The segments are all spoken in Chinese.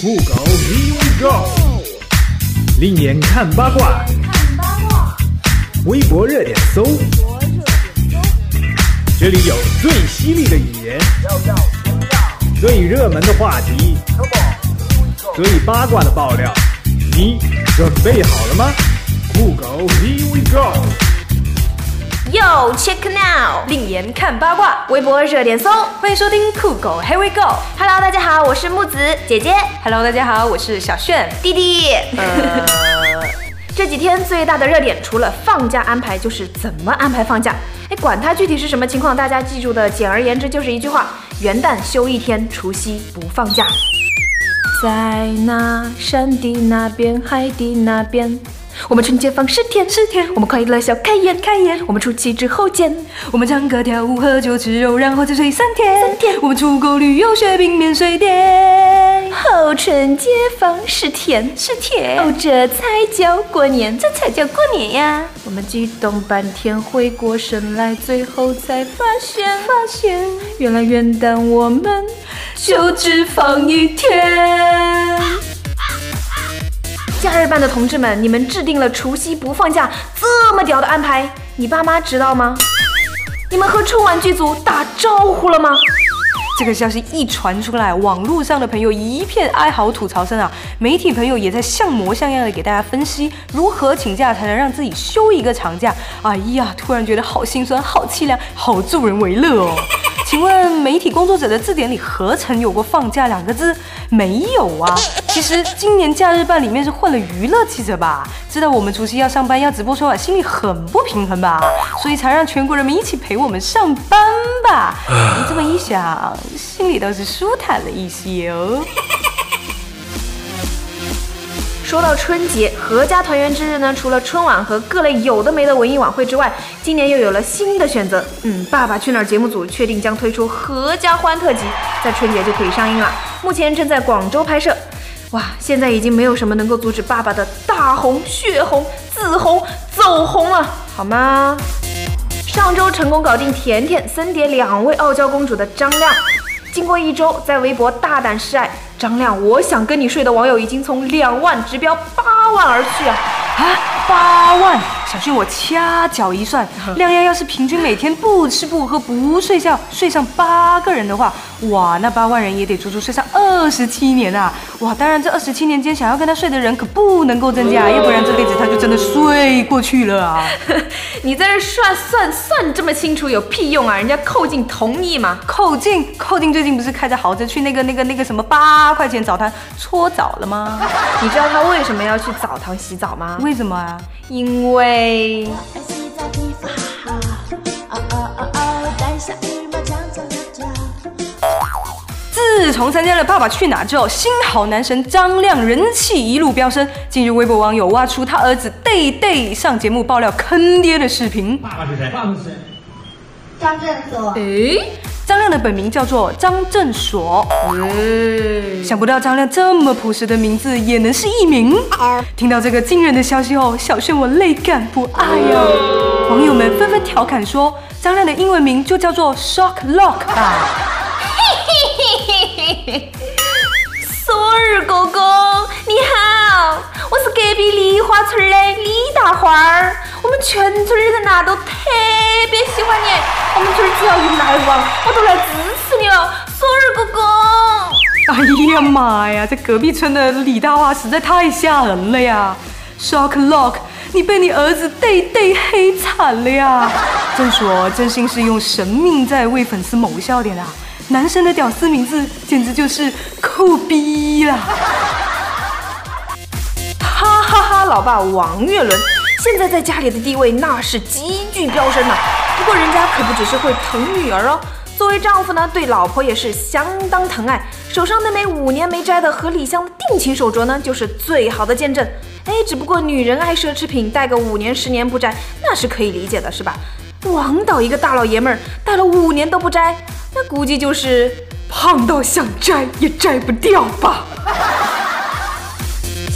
酷狗 Here we go，另眼看八卦，微博热点搜，这里有最犀利的语言，最热门的话题，最八卦的爆料，你准备好了吗？酷狗 Here we go。Yo check now，另眼看八卦，微博热点搜。欢迎收听酷狗 Here we go。Hello，大家好，我是木子姐姐，Hello，大家好，我是小炫。弟弟。呃，这几天最大的热点，除了放假安排，就是怎么安排放假。哎，管它具体是什么情况，大家记住的，简而言之就是一句话：元旦休一天，除夕不放假。在那山的那边，海的那边。我们春节放十天，十天，我们快乐笑开颜，开颜，我们除夕之后见。我们唱歌跳舞喝酒吃肉，然后再睡三天。三天我们出国旅游雪冰免税店。后春节放十天，十天，哦，这才叫过年，这才叫过年呀！我们激动半天，回过神来，最后才发现，发现原来元旦我们就只放一天。假日班的同志们，你们制定了除夕不放假这么屌的安排，你爸妈知道吗？你们和春晚剧组打招呼了吗？这个消息一传出来，网络上的朋友一片哀嚎吐槽声啊！媒体朋友也在像模像样的给大家分析如何请假才能让自己休一个长假。哎呀，突然觉得好心酸、好凄凉、好助人为乐哦！请问媒体工作者的字典里何曾有过“放假”两个字？没有啊！其实今年假日办里面是混了娱乐记者吧？知道我们除夕要上班要直播春晚，心里很不平衡吧？所以才让全国人民一起陪我们上班吧？你这么一想，心里倒是舒坦了一些哦。说到春节，阖家团圆之日呢，除了春晚和各类有的没的文艺晚会之外，今年又有了新的选择。嗯，《爸爸去哪儿》节目组确定将推出阖家欢特辑，在春节就可以上映了。目前正在广州拍摄。哇，现在已经没有什么能够阻止爸爸的大红、血红、紫红、走红了，好吗？上周成功搞定甜甜、森碟两位傲娇公主的张亮，经过一周在微博大胆示爱，张亮我想跟你睡的网友已经从两万直飙八万而去啊！啊，八万！小旭，我掐脚一算，亮亮要是平均每天不吃不喝不睡觉，睡上八个人的话，哇，那八万人也得足足睡上二十七年啊！哇，当然这二十七年间想要跟他睡的人可不能够增加，要不然这辈子他就真的睡过去了啊！你在这算算算这么清楚有屁用啊？人家寇静同意吗？寇静，寇静最近不是开着豪车去那个那个那个什么八块钱澡堂搓澡了吗？你知道他为什么要去澡堂洗澡吗？为什么啊？因为洗澡皮肤好，哦哦哦哦，带上羽毛枪走跳跳。自从参加了《爸爸去哪儿》之后，新好男神张亮人气一路飙升。近日，微博网友挖出他儿子 Day Day 上节目爆料坑爹的视频。爸爸是谁？爸爸是谁？张振所，诶，张亮的本名叫做张振所，诶，想不到张亮这么朴实的名字也能是艺名。听到这个惊人的消息后，小炫我泪感不爱呀、网友们纷纷调侃说，张亮的英文名就叫做 Shock Lock 吧。Sorry，狗狗，你好，我是隔壁梨花村的李大花儿，我们全村的人呐都特别喜欢你，我们村只要一来往，我都来支持你了。Sorry，公公。哎呀妈呀，这隔壁村的李大花实在太吓人了呀！Shock Lock，你被你儿子 Day Day 黑惨了呀！正说真心是用生命在为粉丝谋笑点啊！男生的屌丝名字简直就是酷逼啦！老爸王岳伦现在在家里的地位那是急剧飙升呐、不过人家可不只是会疼女儿哦，作为丈夫呢，对老婆也是相当疼爱。手上那枚五年没摘的和李湘的定情手镯呢，就是最好的见证。哎，只不过女人爱奢侈品，戴个五年十年不摘，那是可以理解的，是吧？王导一个大老爷们儿戴了五年都不摘，那估计就是胖到想摘也摘不掉吧。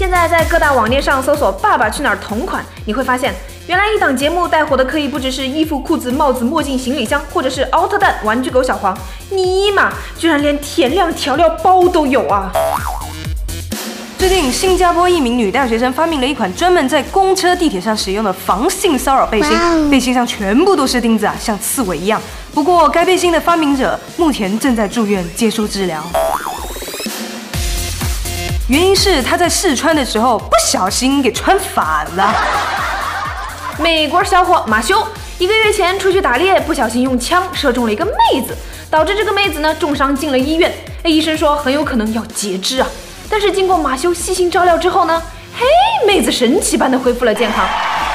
现在在各大网店上搜索“爸爸去哪儿”同款，你会发现，原来一档节目带火的可以不只是衣服、裤子、帽子、墨镜、行李箱，或者是奥特蛋、玩具狗小黄，尼玛，居然连甜亮调料包都有啊！最近，新加坡一名女大学生发明了一款专门在公车、地铁上使用的防性骚扰背心，背心上全部都是钉子啊，像刺猬一样。不过，该背心的发明者目前正在住院接受治疗，原因是他在试穿的时候不小心给穿反了。美国小伙马修一个月前出去打猎，不小心用枪射中了一个妹子，导致这个妹子呢重伤进了医院。医生说很有可能要截肢啊。但是经过马修细心照料之后呢，嘿，妹子神奇般的恢复了健康。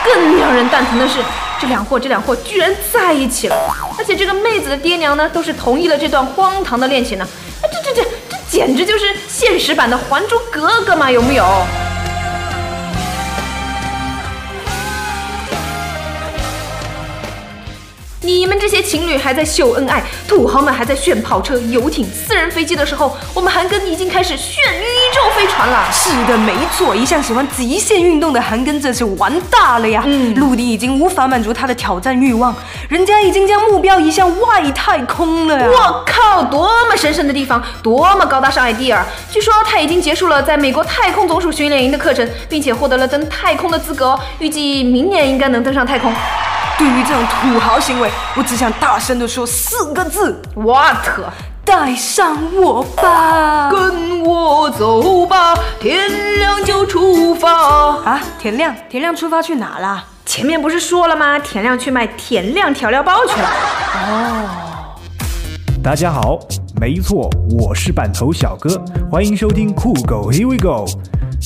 更让人蛋疼的是，这两货这两货居然在一起了，而且这个妹子的爹娘呢都是同意了这段荒唐的恋情呢。这这这这简直就是现实版的《还珠格格》嘛，有木有？你们这些情侣还在秀恩爱，土豪们还在炫跑车、游艇、私人飞机的时候，我们韩庚已经开始炫宇宙飞船了。是的，没错，一向喜欢极限运动的韩庚这次玩大了呀！嗯，陆地已经无法满足他的挑战欲望，人家已经将目标移向外太空了呀！我靠，多么神圣的地方，多么高大上 idea！据说他已经结束了在美国太空总署训练营的课程，并且获得了登太空的资格，预计明年应该能登上太空。对于这种土豪行为，我只想大声的说四个字：What？带上我吧，跟我走吧，天亮就出发啊！天亮，天亮出发去哪啦？前面不是说了吗？田亮去卖田亮调料包去了。哦，大家好，没错，我是板头小哥，欢迎收听酷狗 Here We Go。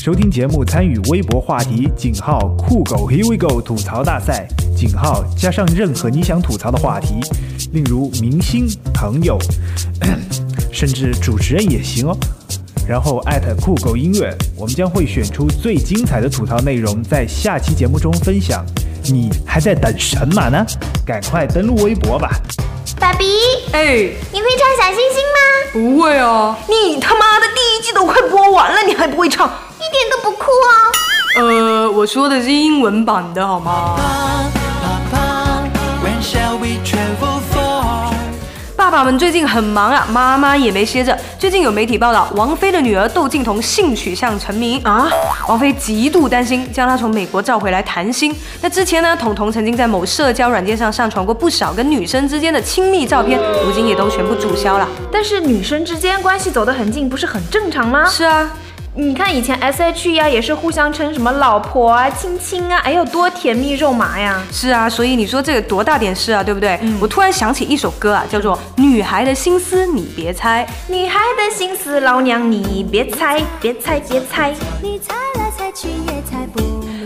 收听节目，参与微博话题井号酷狗 Here We Go 吐槽大赛井号加上任何你想吐槽的话题，例如明星、朋友，甚至主持人也行哦。然后艾特酷狗音乐，我们将会选出最精彩的吐槽内容，在下期节目中分享。你还在等什么呢？赶快登录微博吧！爸比，哎，你会唱小星星吗？不会啊！你他妈的第一季都快播完了，你还不会唱？一点都不酷哦。呃，我说的是英文版的，好吗？爸爸们最近很忙啊，妈妈也没歇着。最近有媒体报道，王菲的女儿窦靖童性取向成谜啊，王菲极度担心，将她从美国召回来谈心。那之前呢，童童曾经在某社交软件上上传过不少跟女生之间的亲密照片，如今也都全部注销了。但是女生之间关系走得很近，不是很正常吗？是啊。你看以前 S H E 呀，也是互相称什么老婆啊、亲亲啊，哎呦多甜蜜肉麻呀！是啊，所以你说这个多大点事啊，对不对？我突然想起一首歌啊，叫做《女孩的心思你别猜》，女孩的心思老娘你别猜，别猜别猜，你猜来猜去也猜不。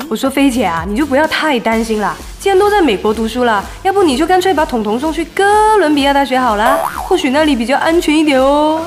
我说菲姐啊，你就不要太担心了，既然都在美国读书了，要不你就干脆把彤彤送去哥伦比亚大学好了，或许那里比较安全一点哦。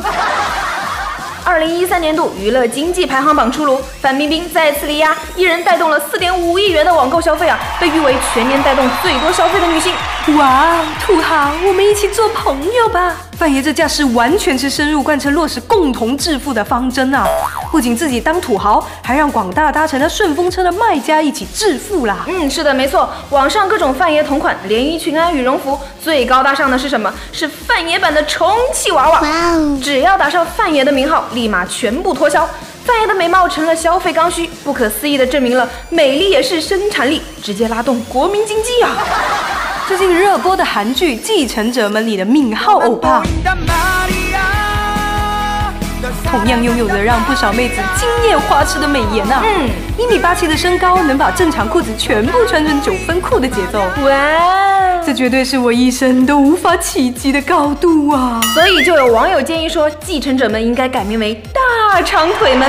二零一三年度娱乐经济排行榜出炉，范冰冰再次力压，一人带动了四点五亿元的网购消费啊，被誉为全年带动最多消费的女性。哇，土豪，我们一起做朋友吧！范爷这架势完全是深入贯彻落实共同致富的方针啊！不仅自己当土豪，还让广大搭乘了顺风车的卖家一起致富啦！嗯，是的，没错。网上各种范爷同款连衣裙啊、羽绒服，最高大上的是什么？是范爷版的充气娃娃。哇哦！只要打上范爷的名号，立马全部脱销。范爷的美貌成了消费刚需，不可思议的证明了美丽也是生产力，直接拉动国民经济啊！最近热播的韩剧《继承者们》里的敏浩欧巴，同样拥有着让不少妹子惊艳花痴的美颜啊！嗯，一米八七的身高能把正常裤子全部穿成九分裤的节奏，哇，这绝对是我一生都无法企及的高度啊！所以就有网友建议说，《继承者们》应该改名为《大长腿们》。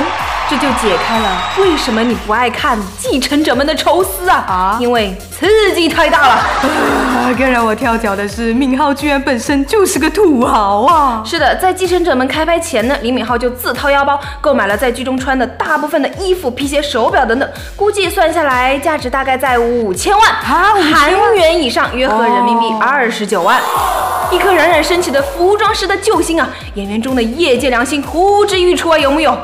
这就解开了为什么你不爱看继承者们的愁思啊！啊，因为刺激太大了。啊，更让我跳脚的是，敏浩居然本身就是个土豪啊！是的，在继承者们开拍前呢，李敏镐就自掏腰包购买了在剧中穿的大部分的衣服、皮鞋、手表等等，估计算下来价值大概在五千万啊，韩元以上，约合人民币二十九万。一颗冉冉升起的服装师的救星啊！演员中的业界良心呼之欲出啊，有木有？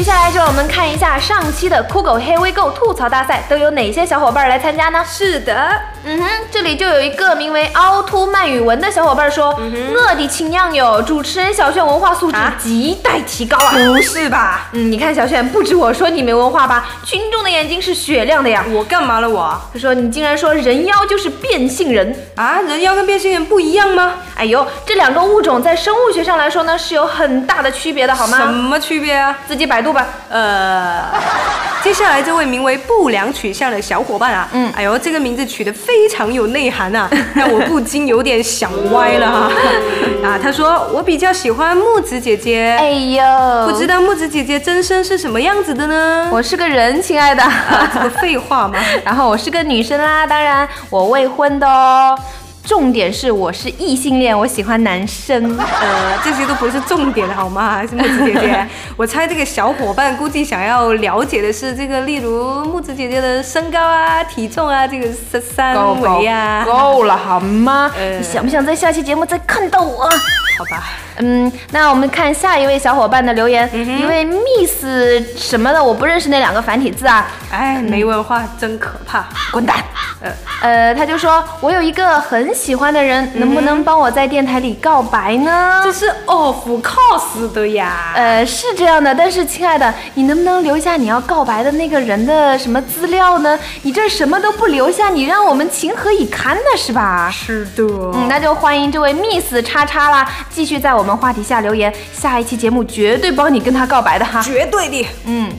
接下来就让我们看一下上期的酷狗黑微购吐槽大赛都有哪些小伙伴来参加呢？是的。嗯哼，这里就有一个名为凹凸慢语文的小伙伴说，我的亲娘哟，主持人小炫文化素质啊亟待提高啊！不是吧？嗯，你看小炫，不止我说你没文化吧，群众的眼睛是雪亮的呀。我干嘛了我？他说你竟然说人妖就是变性人，啊，人妖跟变性人不一样吗？哎呦，这两个物种在生物学上来说呢是有很大的区别的，好吗什？么区别啊？自己百度吧。呃，接下来这位名为不良取向的小伙伴啊，嗯哎呦，这个名字取得非常有内涵啊，让我不禁有点想歪了哈。啊，他说我比较喜欢木子姐姐，哎呦，不知道木子姐姐真身是什么样子的呢？我是个人，亲爱的。啊，这个废话吗。然后我是个女生啦，当然我未婚的哦。重点是我是异性恋，我喜欢男生。呃，这些都不是重点好吗？是木子姐姐，我猜这个小伙伴估计想要了解的是这个，例如木子姐姐的身高啊、体重啊，这个三三围啊。够了好吗？呃你想不想在下期节目再看到我？好吧。嗯，那我们看下一位小伙伴的留言，嗯一位 Miss 什么的，我不认识那两个繁体字啊，哎，没文化真可怕。滚蛋。呃，呃，他就说我有一个很喜欢的人，能不能帮我在电台里告白呢？这是 of course 的呀。呃，是这样的，但是亲爱的，你能不能留下你要告白的那个人的什么资料呢？你这什么都不留下，你让我们情何以堪呢？是吧？是的。嗯，那就欢迎这位 Miss 叉叉啦，继续在我们话题下留言，下一期节目绝对帮你跟他告白的哈。绝对的。嗯，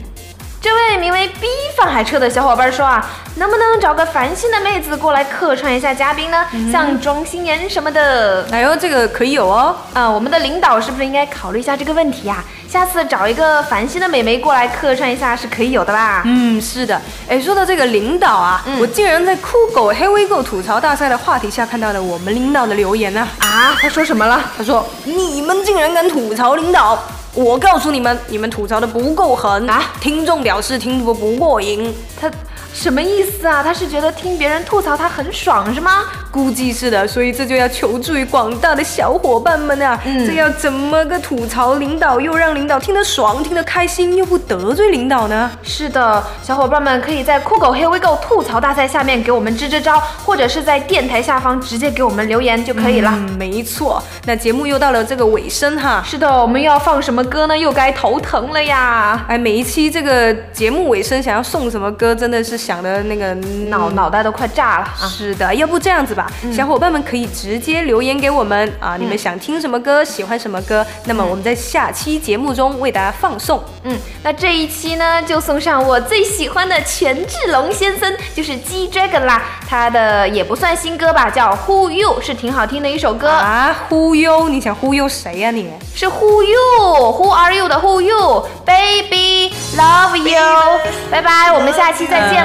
这位名为 B 放海车的小伙伴说啊，能不能找个烦心的妹子过来客串一下嘉宾呢？像庄心妍什么的。哎呦，这个可以有哦。啊、我们的领导是不是应该考虑一下这个问题呀、下次找一个烦心的美眉过来客串一下是可以有的吧？嗯，是的。哎，说到这个领导啊，我竟然在酷狗黑微购吐槽大赛的话题下看到了我们领导的留言呢、啊，他说什么了？他说：“你们竟然敢吐槽领导！我告诉你们，你们吐槽的不够狠。啊？听众表示听不不过瘾，他什么意思啊？他是觉得听别人吐槽他很爽是吗？估计是的，所以这就要求助于广大的小伙伴们啊！嗯这要怎么个吐槽领导，又让领导听得爽、听得开心，又不得罪领导呢？是的，小伙伴们可以在酷狗黑微购吐槽大赛下面给我们支支招，或者是在电台下方直接给我们留言就可以了。嗯，没错。那节目又到了这个尾声哈。是的，我们要放什么歌呢？又该头疼了呀！哎，每一期这个节目尾声想要送什么歌，真的是想的那个脑脑袋都快炸了啊！是的，要不这样子吧，小伙伴们可以直接留言给我们啊，你们想听什么歌，喜欢什么歌，那么我们在下期节目中为大家放送。嗯，那这一期呢，就送上我最喜欢的权志龙先生，就是 G Dragon 啦。他的也不算新歌吧，叫 Who You，是挺好听的一首歌。啊，忽悠，你想忽悠谁呀、你？是 Who You，Who Are You 的 Who You，Baby Love You，拜拜，我们下期再见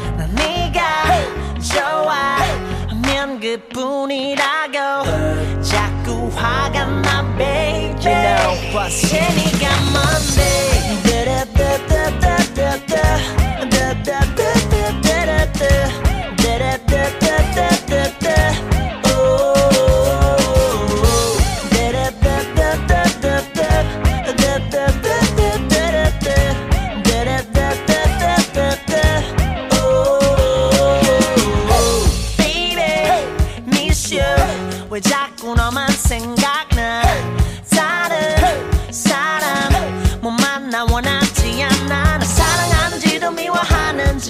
그뿐이라고 자꾸 화가 나 baby You know what's 네가 뭔데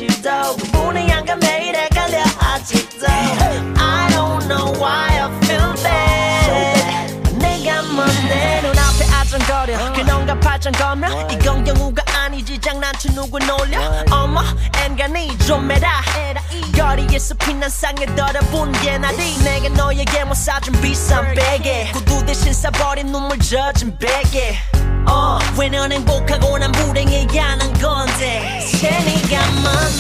미워하는지도 구분이 안가 매일 헷갈려 아직도. I don't know why I feel bad. 내가 뭔데 눈앞에 아정거려. 그놈과 발전거며. 이건 경우가 아니지. 장난쳐 누굴 놀려? 어머 엔간히 좀 해라 거리에서 피난 상에 더러본 게 나디 내가 너에게 못 사준 비싼 베개. 구두 대신 싸버린 눈물 젖은 베개. 어, 왜넌 행복하고 난 불행해야 하는 건데? 세니가 뭔데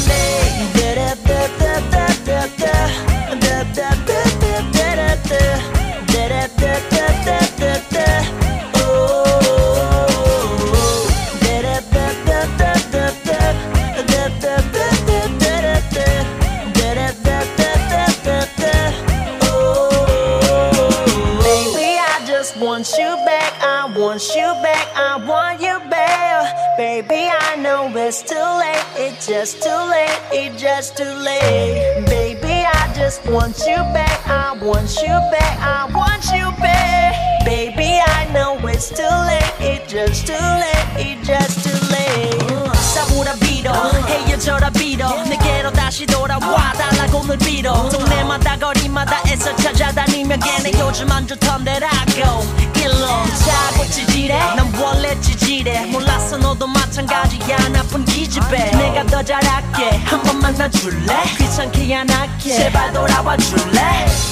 late. It's just too late. Baby, I just want you back. I want you back. I want you back. Baby, I know it's too late. It's just too late. It's just too late. 싸우라 빌어 헤어져라 빌어. 내게로 다시 돌아와 달라고 늘 빌어. 동네마다 거리마다 애써 찾아다니며 걔네 요즘 안 좋던데라고. 일로 자고 찌질해. 난 원래 찌질해. 몰랐어 너도 마찬가지야 나쁜 기집애. 내가 더 잘할게. 한 번만 더 줄래? 귀찮게 안 할게. 제발 돌아와 줄래